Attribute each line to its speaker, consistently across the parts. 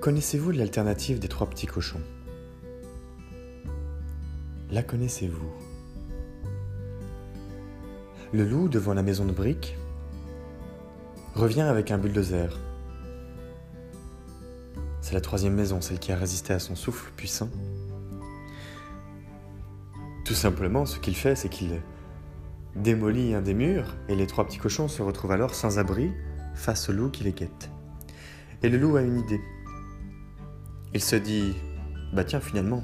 Speaker 1: Connaissez-vous l'alternative des trois petits cochons? La connaissez-vous? Le loup devant la maison de briques revient avec un bulldozer. C'est la troisième maison, celle qui a résisté à son souffle puissant. Tout simplement, ce qu'il fait, c'est qu'il démolit un des murs et les trois petits cochons se retrouvent alors sans abri face au loup qui les guette. Et le loup a une idée. Il se dit Bah tiens, finalement,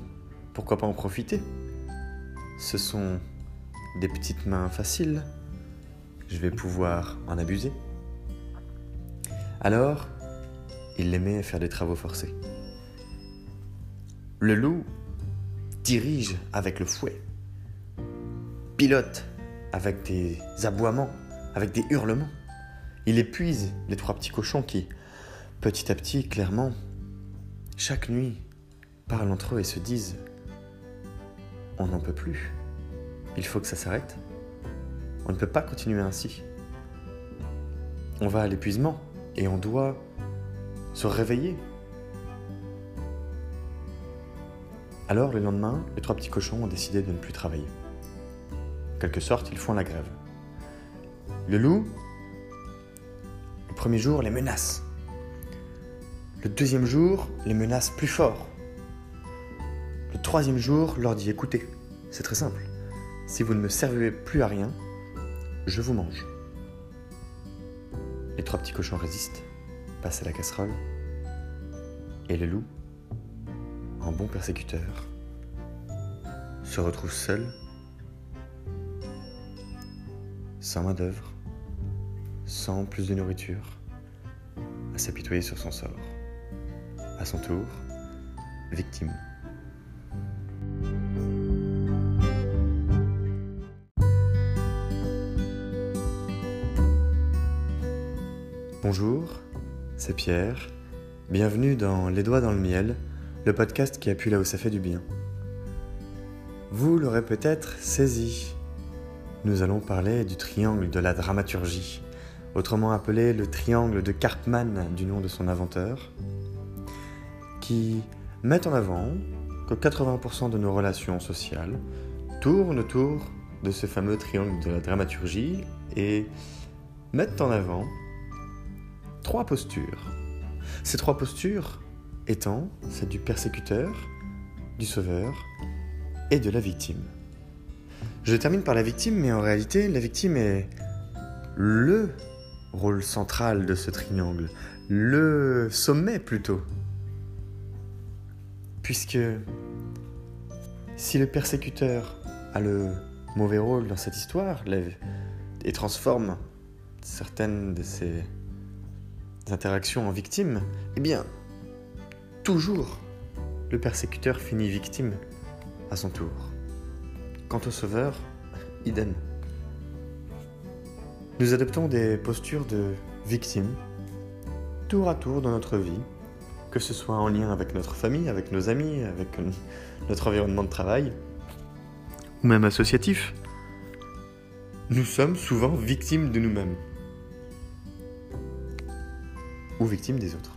Speaker 1: pourquoi pas en profiter? Ce sont des petites mains faciles. Je vais pouvoir en abuser. Alors, il à faire des travaux forcés. Le loup dirige avec le fouet, pilote avec des aboiements, avec des hurlements. Il épuise les trois petits cochons qui, petit à petit, clairement, chaque nuit, parlent entre eux et se disent On n'en peut plus. Il faut que ça s'arrête. On ne peut pas continuer ainsi. On va à l'épuisement et on doit se réveiller. Alors, le lendemain, les trois petits cochons ont décidé de ne plus travailler. En quelque sorte, ils font la grève. Le loup, le premier jour, les menace. Le deuxième jour, les menace plus fort. Le troisième jour, leur dit écoutez, c'est très simple. Si vous ne me servez plus à rien, je vous mange. Les trois petits cochons résistent, passent à la casserole, et le loup, en bon persécuteur, se retrouve seul, sans main-d'œuvre, sans plus de nourriture, à s'apitoyer sur son sort. À son tour, victime. Bonjour, c'est Pierre. Bienvenue dans Les Doigts dans le Miel, le podcast qui appuie là où ça fait du bien. Vous l'aurez peut-être saisi. Nous allons parler du triangle de la dramaturgie, autrement appelé le triangle de Karpman du nom de son inventeur, qui met en avant que 80% de nos relations sociales tournent autour de ce fameux triangle de la dramaturgie et mettent en avant trois postures. Ces trois postures étant celle du persécuteur, du sauveur et de la victime. Je termine par la victime, mais en réalité, la victime est le rôle central de ce triangle, le sommet plutôt. Puisque si le persécuteur a le mauvais rôle dans cette histoire et transforme certaines de ses interactions en victime, eh bien, toujours, le persécuteur finit victime à son tour. Quant au sauveur, idem. Nous adoptons des postures de victime, tour à tour dans notre vie, que ce soit en lien avec notre famille, avec nos amis, avec notre environnement de travail, ou même associatif. Nous sommes souvent victimes de nous-mêmes ou victime des autres.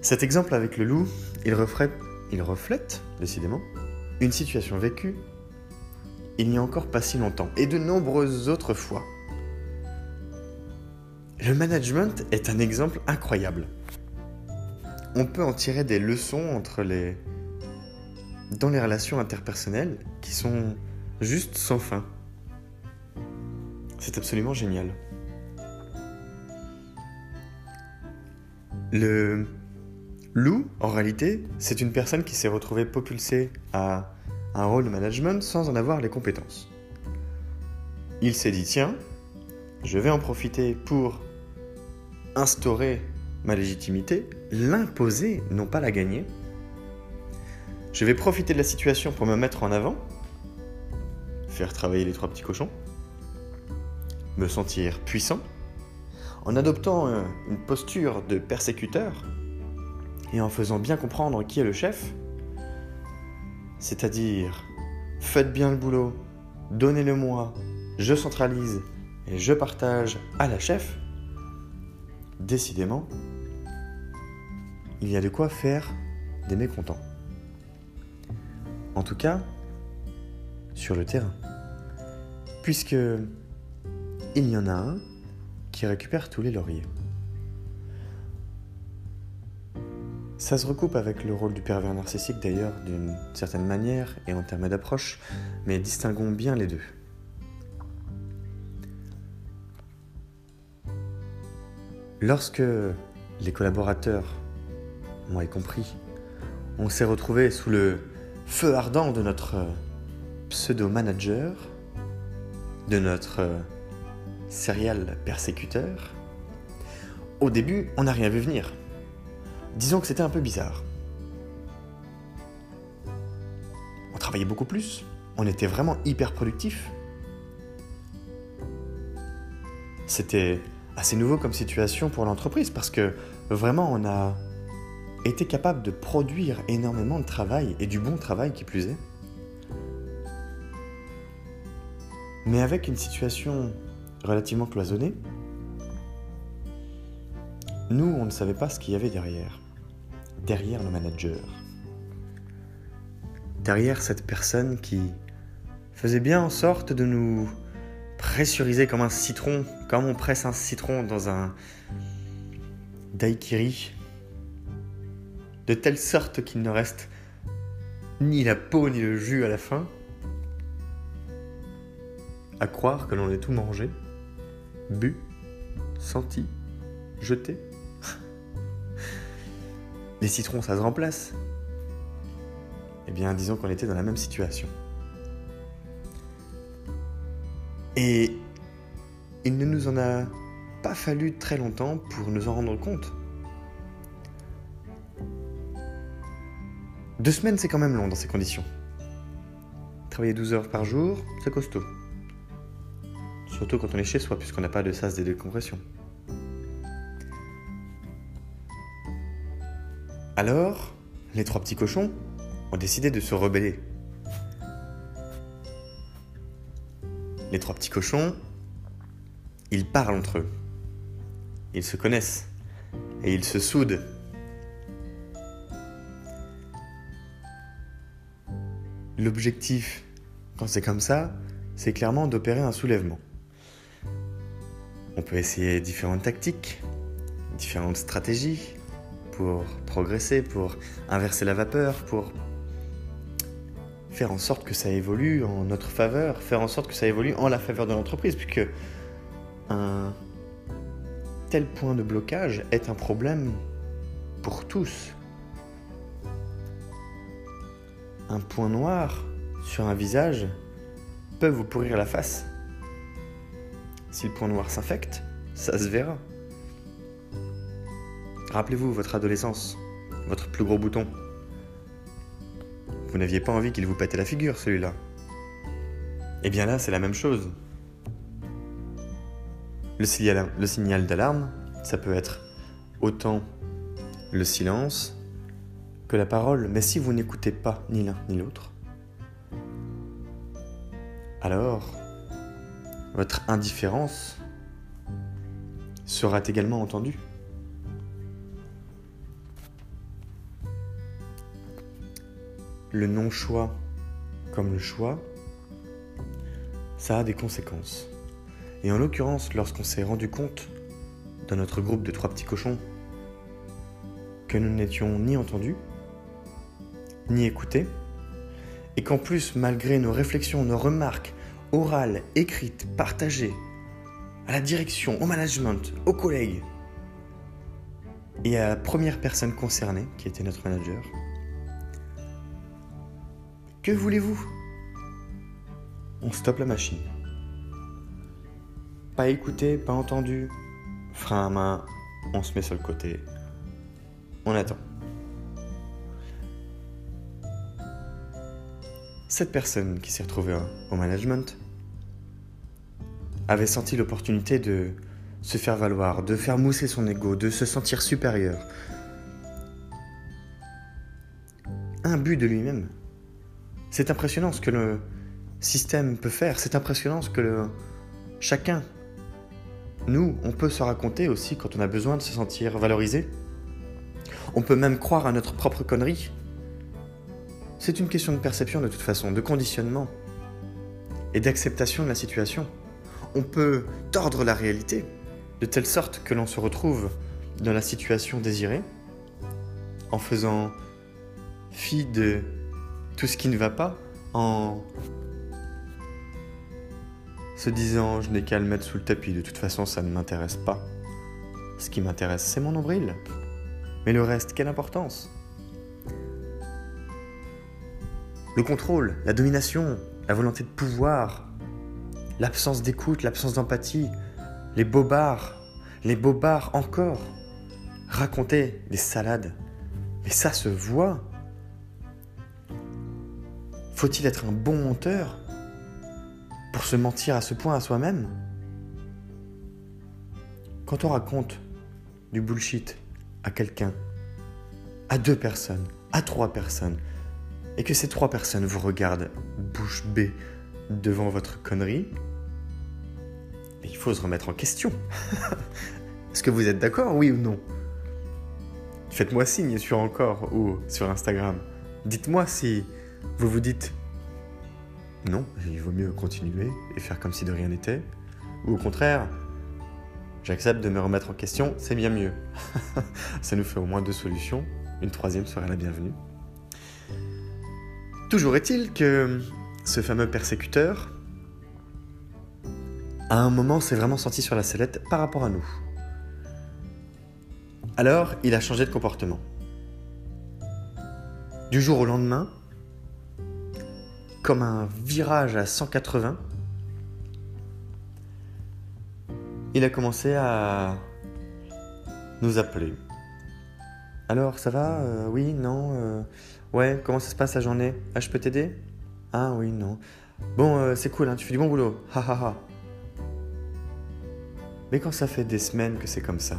Speaker 1: Cet exemple avec le loup, il reflète, décidément, une situation vécue il n'y a encore pas si longtemps et de nombreuses autres fois. Le management est un exemple incroyable. On peut en tirer des leçons entre les dans les relations interpersonnelles qui sont juste sans fin. C'est absolument génial. Le loup, en réalité, c'est une personne qui s'est retrouvée propulsée à un rôle de management sans en avoir les compétences. Il s'est dit, tiens, je vais en profiter pour instaurer ma légitimité, l'imposer, non pas la gagner. Je vais profiter de la situation pour me mettre en avant, faire travailler les trois petits cochons, me sentir puissant, en adoptant une posture de persécuteur et en faisant bien comprendre qui est le chef, c'est-à-dire faites bien le boulot, donnez-le-moi, je centralise et je partage à la chef, décidément, il y a de quoi faire des mécontents. En tout cas, sur le terrain. Puisque il y en a un qui récupère tous les lauriers. Ça se recoupe avec le rôle du pervers narcissique d'ailleurs d'une certaine manière et en termes d'approche, mais distinguons bien les deux. Lorsque les collaborateurs, moi y compris, on s'est retrouvés sous le feu ardent de notre pseudo-manager, de notre serial persécuteur, au début, on n'a rien vu venir. Disons que c'était un peu bizarre. On travaillait beaucoup plus, on était vraiment hyper productif. C'était assez nouveau comme situation pour l'entreprise parce que vraiment on a été capable de produire énormément de travail et du bon travail qui plus est. Mais avec une situation relativement cloisonnée, nous, on ne savait pas ce qu'il y avait derrière. Derrière le manager. Derrière cette personne qui faisait bien en sorte de nous pressuriser comme un citron, comme on presse un citron dans un daiquiri, de telle sorte qu'il ne reste ni la peau ni le jus à la fin, à croire que l'on ait tout mangé, bu, senti, jeté. Les citrons, ça se remplace. Eh bien, disons qu'on était dans la même situation. Et il ne nous en a pas fallu très longtemps pour nous en rendre compte. Deux semaines, c'est quand même long dans ces conditions. Travailler 12 heures par jour, c'est costaud. Surtout quand on est chez soi, puisqu'on n'a pas de sas de décompression. Alors, les trois petits cochons ont décidé de se rebeller. Les trois petits cochons, ils parlent entre eux. Ils se connaissent et ils se soudent. L'objectif, quand c'est comme ça, c'est clairement d'opérer un soulèvement. On peut essayer différentes tactiques, différentes stratégies pour progresser, pour inverser la vapeur, pour faire en sorte que ça évolue en notre faveur, faire en sorte que ça évolue en la faveur de l'entreprise, puisque un tel point de blocage est un problème pour tous. Un point noir sur un visage peut vous pourrir la face. Si le point noir s'infecte, ça se verra. Rappelez-vous votre adolescence, votre plus gros bouton. Vous n'aviez pas envie qu'il vous pète la figure, celui-là. Eh bien là, c'est la même chose. Le le signal d'alarme, ça peut être autant le silence que la parole, mais si vous n'écoutez pas ni l'un ni l'autre, alors votre indifférence sera également entendue. Le non-choix comme le choix, ça a des conséquences. Et en l'occurrence, lorsqu'on s'est rendu compte dans notre groupe de trois petits cochons que nous n'étions ni entendus, ni écoutés, et qu'en plus, malgré nos réflexions, nos remarques, orale, écrite, partagée, à la direction, au management, aux collègues, et à la première personne concernée, qui était notre manager. Que voulez-vous? On stoppe la machine. Pas écouté, pas entendu, frein à main, on se met sur le côté, on attend. Cette personne qui s'est retrouvée au management avait senti l'opportunité de se faire valoir, de faire mousser son ego, de se sentir supérieur. Un but de lui-même. C'est impressionnant ce que le système peut faire, c'est impressionnant ce que chacun, nous, on peut se raconter aussi quand on a besoin de se sentir valorisé. On peut même croire à notre propre connerie. C'est une question de perception de toute façon, de conditionnement et d'acceptation de la situation. On peut tordre la réalité de telle sorte que l'on se retrouve dans la situation désirée en faisant fi de tout ce qui ne va pas, en se disant je n'ai qu'à le mettre sous le tapis, de toute façon ça ne m'intéresse pas. Ce qui m'intéresse c'est mon nombril. Mais le reste, quelle importance? Le contrôle, la domination, la volonté de pouvoir, l'absence d'écoute, l'absence d'empathie, les bobards, les bobards encore. Raconter des salades. Mais ça se voit. Faut-il être un bon monteur pour se mentir à ce point à soi-même? Quand on raconte du bullshit à quelqu'un, à deux personnes, à trois personnes, et que ces trois personnes vous regardent bouche bée devant votre connerie, il faut se remettre en question. Est-ce que vous êtes d'accord, oui ou non? Faites-moi signe sur encore ou sur Instagram. Dites-moi si vous vous dites non, il vaut mieux continuer et faire comme si de rien n'était, ou au contraire, j'accepte de me remettre en question, c'est bien mieux. Ça nous fait au moins deux solutions, une troisième serait la bienvenue. Toujours est-il que ce fameux persécuteur, à un moment, s'est vraiment senti sur la sellette par rapport à nous. Alors, il a changé de comportement. Du jour au lendemain, comme un virage à 180, il a commencé à nous appeler. Alors, ça va euh, Oui, non euh, Ouais, comment ça se passe la journée? Ah, je peux t'aider? Ah, oui, non. Bon, euh, c'est cool, hein, tu fais du bon boulot. Ha ha ha. Mais quand ça fait des semaines que c'est comme ça,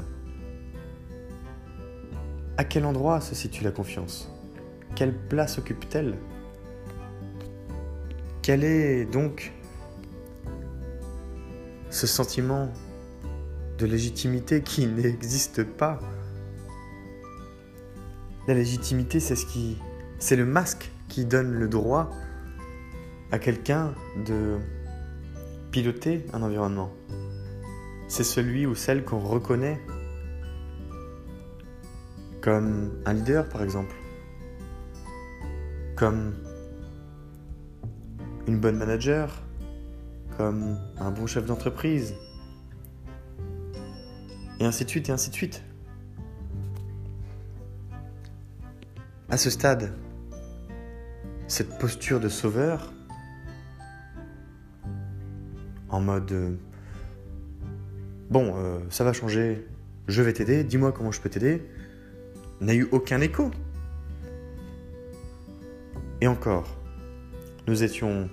Speaker 1: à quel endroit se situe la confiance? Quelle place occupe-t-elle? Quel est donc ce sentiment de légitimité qui n'existe pas? La légitimité, c'est ce qui c'est le masque qui donne le droit à quelqu'un de piloter un environnement. C'est celui ou celle qu'on reconnaît comme un leader par exemple, comme une bonne manager, comme un bon chef d'entreprise, et ainsi de suite, et ainsi de suite. À ce stade, cette posture de sauveur, en mode euh, bon, euh, ça va changer, je vais t'aider, dis-moi comment je peux t'aider, n'a eu aucun écho. Et encore, nous étions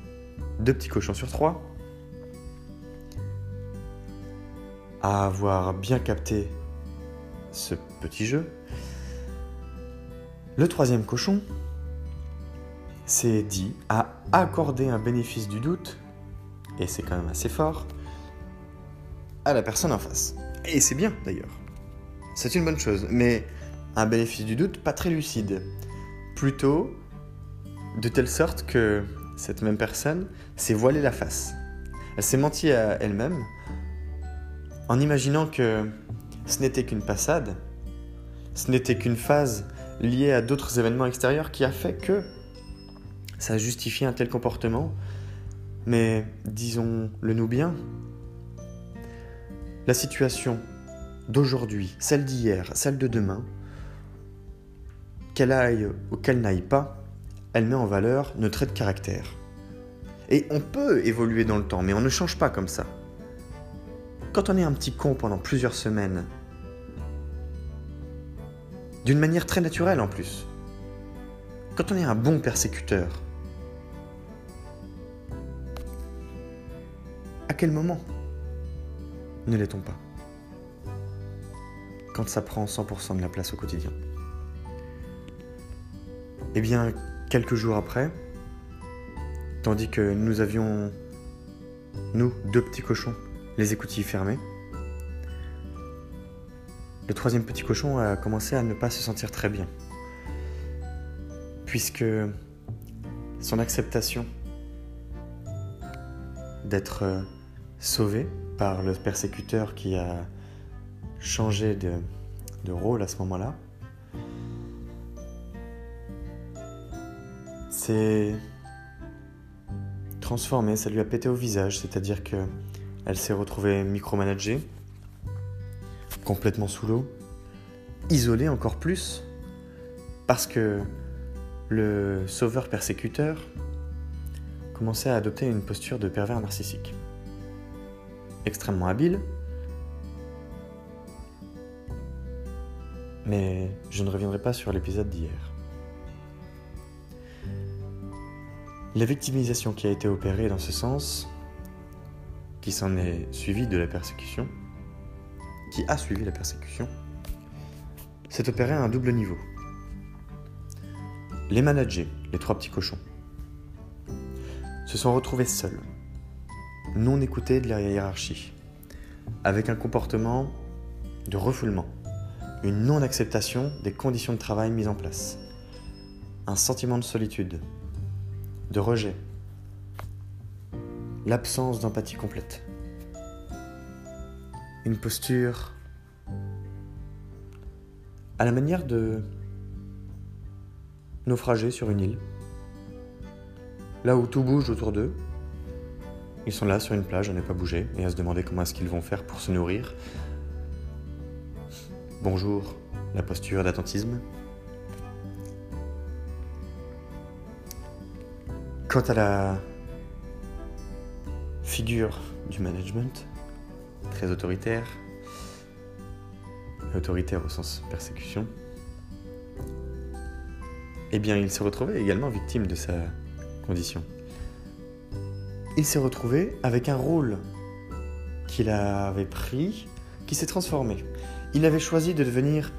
Speaker 1: deux petits cochons sur trois à avoir bien capté ce petit jeu. Le troisième cochon s'est dit à accorder un bénéfice du doute, et c'est quand même assez fort, à la personne en face. Et c'est bien d'ailleurs. C'est une bonne chose, mais un bénéfice du doute pas très lucide. Plutôt de telle sorte que cette même personne s'est voilée la face. Elle s'est menti à elle-même en imaginant que ce n'était qu'une passade, ce n'était qu'une phase liée à d'autres événements extérieurs qui a fait que ça a justifié un tel comportement. Mais disons-le nous bien, la situation d'aujourd'hui, celle d'hier, celle de demain, qu'elle aille ou qu'elle n'aille pas, elle met en valeur nos traits de caractère. Et on peut évoluer dans le temps, mais on ne change pas comme ça. Quand on est un petit con pendant plusieurs semaines, d'une manière très naturelle en plus, quand on est un bon persécuteur, à quel moment ne l'est-on pas? Quand ça prend 100% de la place au quotidien? Eh bien, quelques jours après, tandis que nous avions, nous, deux petits cochons, les écoutilles fermés, le troisième petit cochon a commencé à ne pas se sentir très bien. Puisque son acceptation d'être euh, sauvé par le persécuteur qui a changé de rôle à ce moment-là, s'est transformé, ça lui a pété au visage, c'est-à-dire que elle s'est retrouvée micromanagée, complètement sous l'eau, isolée encore plus, parce que le sauveur persécuteur commençait à adopter une posture de pervers narcissique. Extrêmement habile, mais je ne reviendrai pas sur l'épisode d'hier. La victimisation qui a été opérée dans ce sens, qui s'en est suivie de la persécution, qui a suivi la persécution, s'est opérée à un double niveau. Les managers, les trois petits cochons, se sont retrouvés seuls, non écoutés de la hiérarchie, avec un comportement de refoulement, une non-acceptation des conditions de travail mises en place, un sentiment de solitude, de rejet, l'absence d'empathie complète, une posture à la manière de naufrager sur une île, là où tout bouge autour d'eux. Ils sont là sur une plage à ne pas bouger et à se demander comment est-ce qu'ils vont faire pour se nourrir. Bonjour, la posture d'attentisme. Quant à la figure du management, très autoritaire, autoritaire au sens persécution, eh bien il s'est retrouvé également victime de sa condition. Il s'est retrouvé avec un rôle qu'il avait pris, qui s'est transformé. Il avait choisi de devenir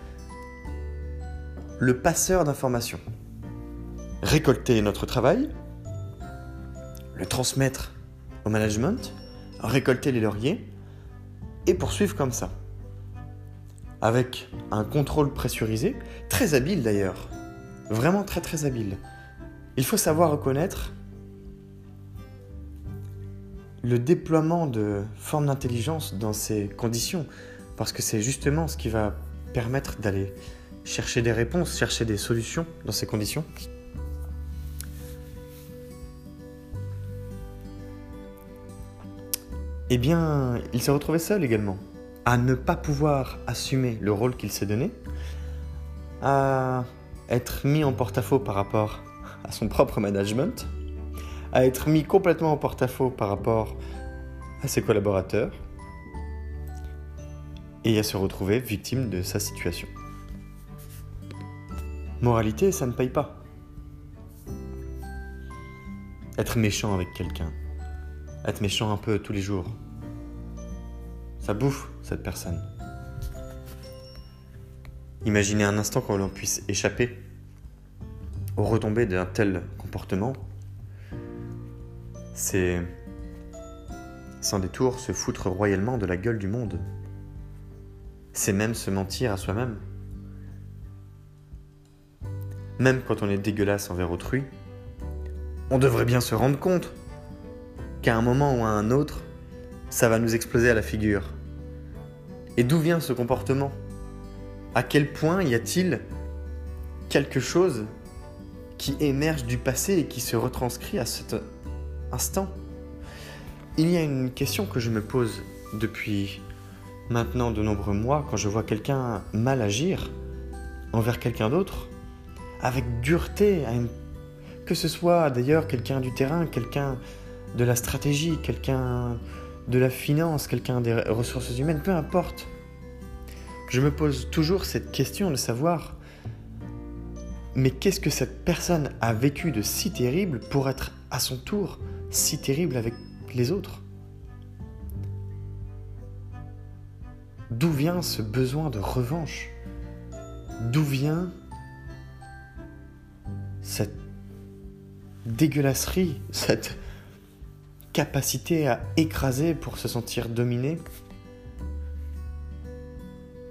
Speaker 1: le passeur d'informations. Récolter notre travail, le transmettre au management, récolter les lauriers et poursuivre comme ça. Avec un contrôle pressurisé, très habile d'ailleurs, vraiment très très habile. Il faut savoir reconnaître le déploiement de formes d'intelligence dans ces conditions, parce que c'est justement ce qui va permettre d'aller chercher des réponses, chercher des solutions dans ces conditions. Eh bien, il s'est retrouvé seul également, à ne pas pouvoir assumer le rôle qu'il s'est donné, à être mis en porte-à-faux par rapport à son propre management, à être mis complètement en porte-à-faux par rapport à ses collaborateurs, et à se retrouver victime de sa situation. Moralité, ça ne paye pas. Être méchant avec quelqu'un, être méchant un peu tous les jours. Ça bouffe cette personne. Imaginez un instant qu'on puisse échapper aux retombées d'un tel comportement. C'est sans détour se foutre royalement de la gueule du monde. C'est même se mentir à soi-même. Même quand on est dégueulasse envers autrui, on devrait bien se rendre compte qu'à un moment ou à un autre, ça va nous exploser à la figure. Et d'où vient ce comportement? À quel point y a-t-il quelque chose qui émerge du passé et qui se retranscrit à cet instant? Il y a une question que je me pose depuis maintenant de nombreux mois quand je vois quelqu'un mal agir envers quelqu'un d'autre, avec dureté, que ce soit d'ailleurs quelqu'un du terrain, quelqu'un de la stratégie, quelqu'un de la finance, quelqu'un des ressources humaines, peu importe. Je me pose toujours cette question de savoir, mais qu'est-ce que cette personne a vécu de si terrible pour être à son tour si terrible avec les autres? D'où vient ce besoin de revanche? D'où vient cette dégueulasserie, cette capacité à écraser pour se sentir dominé,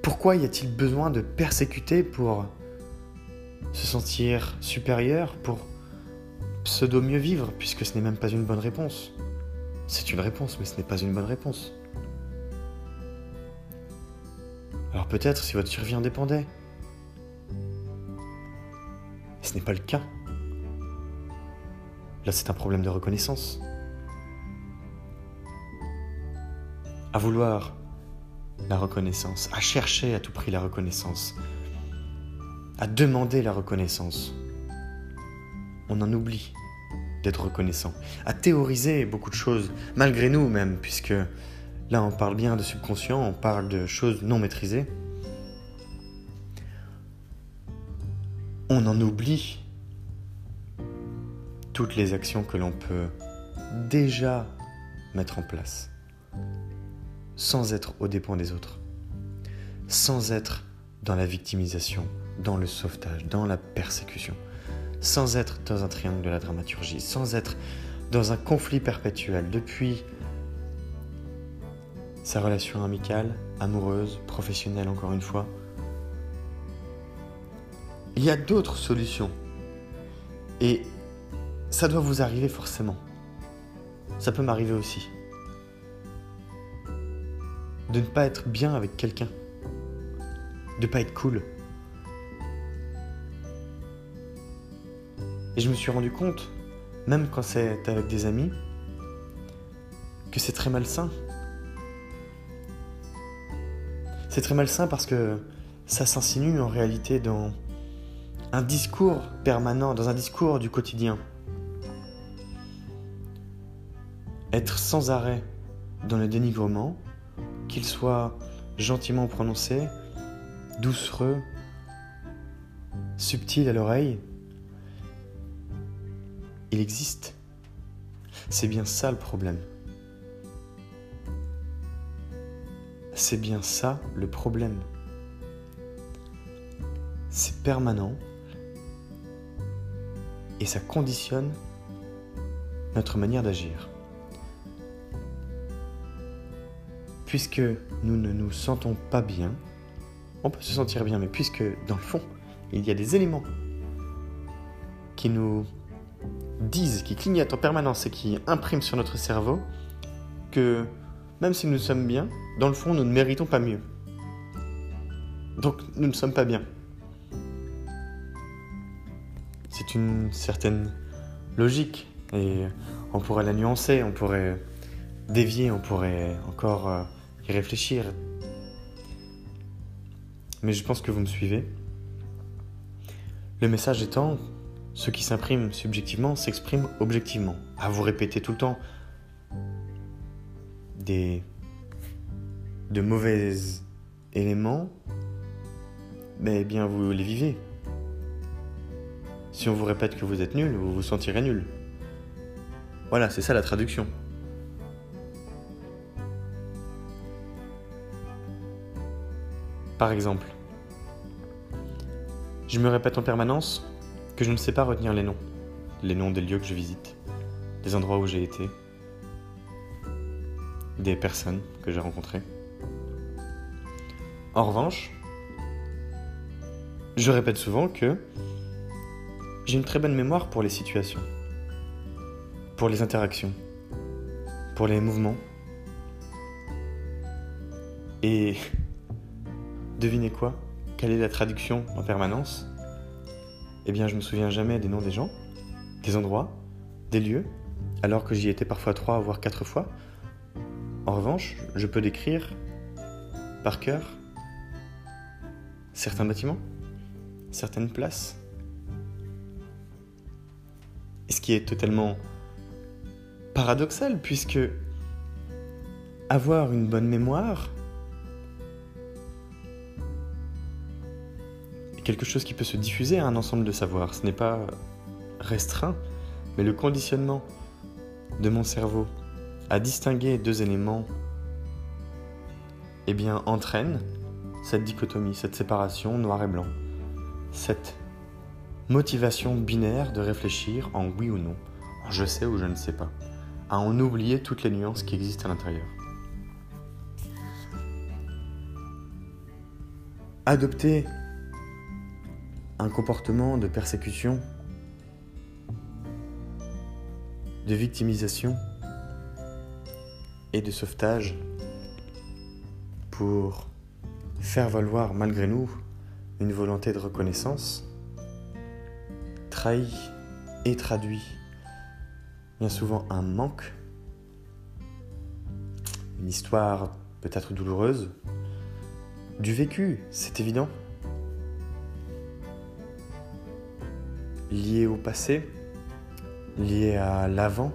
Speaker 1: pour Pourquoi y a-t-il besoin de persécuter pour se sentir supérieur, pour pseudo mieux vivre, puisque ce n'est même pas une bonne réponse? C'est une réponse, mais ce n'est pas une bonne réponse. Alors peut-être si votre survie en dépendait. ce n'est pas le cas. Là, c'est un problème de reconnaissance. À vouloir la reconnaissance, à chercher à tout prix la reconnaissance, à demander la reconnaissance. On en oublie d'être reconnaissant, à théoriser beaucoup de choses, malgré nous même, puisque là on parle bien de subconscient, on parle de choses non maîtrisées. On en oublie toutes les actions que l'on peut déjà mettre en place sans être au dépens des autres, sans être dans la victimisation, dans le sauvetage, dans la persécution, sans être dans un triangle de la dramaturgie, sans être dans un conflit perpétuel depuis sa relation amicale, amoureuse, professionnelle encore une fois. Il y a d'autres solutions. Et ça doit vous arriver forcément. Ça peut m'arriver aussi de ne pas être bien avec quelqu'un, de ne pas être cool. Et je me suis rendu compte, même quand c'est avec des amis, que c'est très malsain. C'est très malsain parce que ça s'insinue en réalité dans un discours permanent, dans un discours du quotidien. Être sans arrêt dans le dénigrement, qu'il soit gentiment prononcé, doucereux, subtil à l'oreille, il existe. C'est bien ça le problème. C'est bien ça le problème. C'est permanent et ça conditionne notre manière d'agir. Puisque nous ne nous sentons pas bien, on peut se sentir bien, mais puisque dans le fond, il y a des éléments qui nous disent, qui clignotent en permanence et qui impriment sur notre cerveau que même si nous sommes bien, dans le fond, nous ne méritons pas mieux. Donc nous ne sommes pas bien. C'est une certaine logique et on pourrait la nuancer, on pourrait dévier, on pourrait encore euh, y réfléchir. Mais je pense que vous me suivez. Le message étant, ce qui s'imprime subjectivement s'exprime objectivement. À vous répéter tout le temps des de mauvais éléments, mais eh bien vous les vivez. Si on vous répète que vous êtes nul, vous vous sentirez nul. Voilà, c'est ça la traduction. Par exemple, je me répète en permanence que je ne sais pas retenir les noms, les noms des lieux que je visite, des endroits où j'ai été, des personnes que j'ai rencontrées. En revanche, je répète souvent que j'ai une très bonne mémoire pour les situations, pour les interactions, pour les mouvements. Et Devinez quoi? Quelle est la traduction en permanence? Eh bien, je me souviens jamais des noms des gens, des endroits, des lieux, alors que j'y étais parfois trois voire quatre fois. En revanche, je peux décrire par cœur certains bâtiments, certaines places. ce qui est totalement paradoxal, puisque avoir une bonne mémoire, quelque chose qui peut se diffuser à un ensemble de savoirs. Ce n'est pas restreint, mais le conditionnement de mon cerveau à distinguer deux éléments eh bien, entraîne cette dichotomie, cette séparation noir et blanc, cette motivation binaire de réfléchir en oui ou non, en je sais ou je ne sais pas, à en oublier toutes les nuances qui existent à l'intérieur. adopter un comportement de persécution, de victimisation et de sauvetage pour faire valoir malgré nous une volonté de reconnaissance, trahit et traduit bien souvent un manque, une histoire peut-être douloureuse, du vécu, c'est évident, lié au passé, lié à l'avant,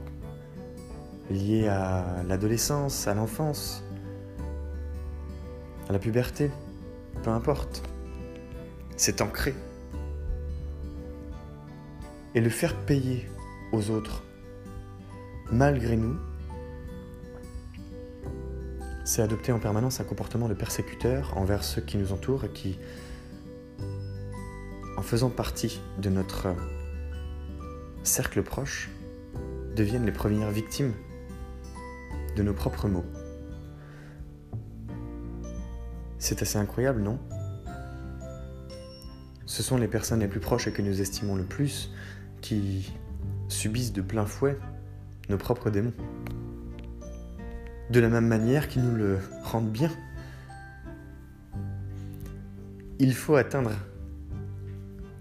Speaker 1: lié à l'adolescence, à l'enfance, à la puberté, peu importe. C'est ancré. Et le faire payer aux autres, malgré nous, c'est adopter en permanence un comportement de persécuteur envers ceux qui nous entourent et qui, faisant partie de notre cercle proche, deviennent les premières victimes de nos propres mots. C'est assez incroyable, non? Ce sont les personnes les plus proches et que nous estimons le plus qui subissent de plein fouet nos propres démons. De la même manière qu'ils nous le rendent bien. Il faut atteindre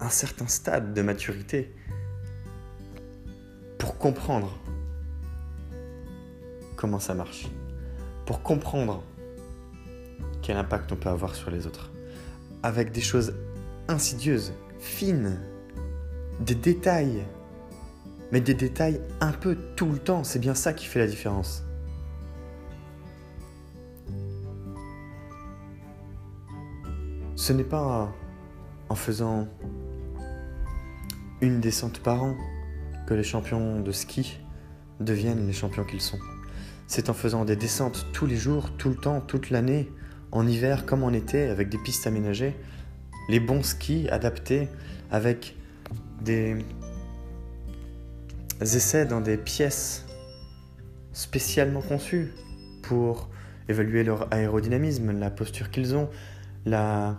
Speaker 1: un certain stade de maturité pour comprendre comment ça marche, pour comprendre quel impact on peut avoir sur les autres, avec des choses insidieuses, fines, des détails, mais des détails un peu tout le temps, c'est bien ça qui fait la différence. Ce n'est pas en faisant une descente par an que les champions de ski deviennent les champions qu'ils sont. C'est en faisant des descentes tous les jours, tout le temps, toute l'année, en hiver comme en été, avec des pistes aménagées, les bons skis adaptés, avec des essais dans des pièces spécialement conçues pour évaluer leur aérodynamisme, la posture qu'ils ont, la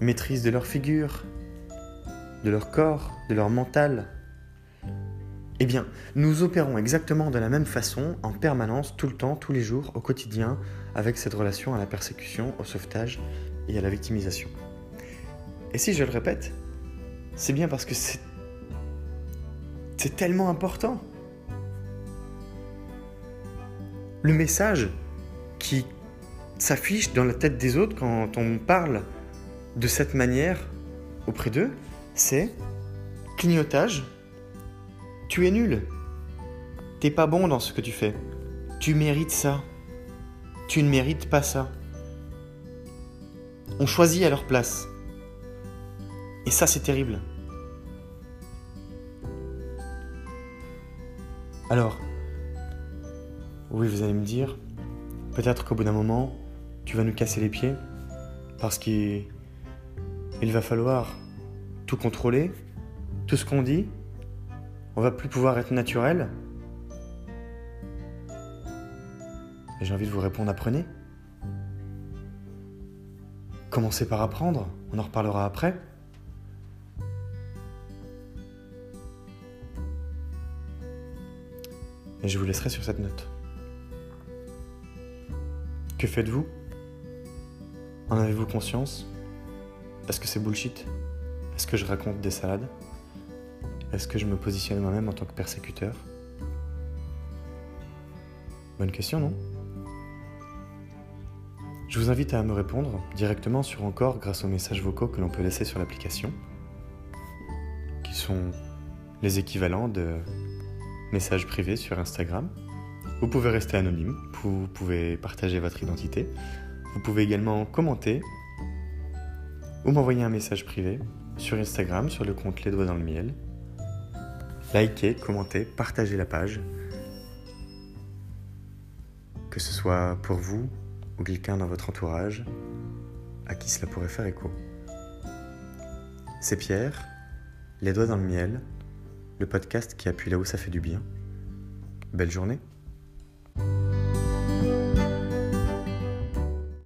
Speaker 1: maîtrise de leur figure, de leur corps, de leur mental, eh bien, nous opérons exactement de la même façon, en permanence, tout le temps, tous les jours, au quotidien, avec cette relation à la persécution, au sauvetage et à la victimisation. Et si je le répète, c'est bien parce que c'est... Tellement important. Le message qui s'affiche dans la tête des autres quand on parle de cette manière auprès d'eux, c'est clignotage, tu es nul. T'es pas bon dans ce que tu fais. Tu mérites ça. Tu ne mérites pas ça. On choisit à leur place. Et ça, c'est terrible. Alors, oui, vous allez me dire, peut-être qu'au bout d'un moment, tu vas nous casser les pieds, parce qu'il va falloir tout contrôler, tout ce qu'on dit, on va plus pouvoir être naturel Et j'ai envie de vous répondre, apprenez. Commencez par apprendre, on en reparlera après. Et je vous laisserai sur cette note. Que faites-vous? En avez-vous conscience? Est-ce que c'est bullshit? Est-ce que je raconte des salades? Est-ce que je me positionne moi-même en tant que persécuteur? Bonne question, non? Je vous invite à me répondre directement sur encore grâce aux messages vocaux que l'on peut laisser sur l'application, qui sont les équivalents de messages privés sur Instagram. Vous pouvez rester anonyme, vous pouvez partager votre identité, vous pouvez également commenter ou m'envoyer un message privé sur Instagram sur le compte Les Doigts dans le Miel likez, commentez, partagez la page. Que ce soit pour vous ou quelqu'un dans votre entourage à qui cela pourrait faire écho. C'est Pierre, Les Doigts dans le Miel, le podcast qui appuie là où ça fait du bien. Belle journée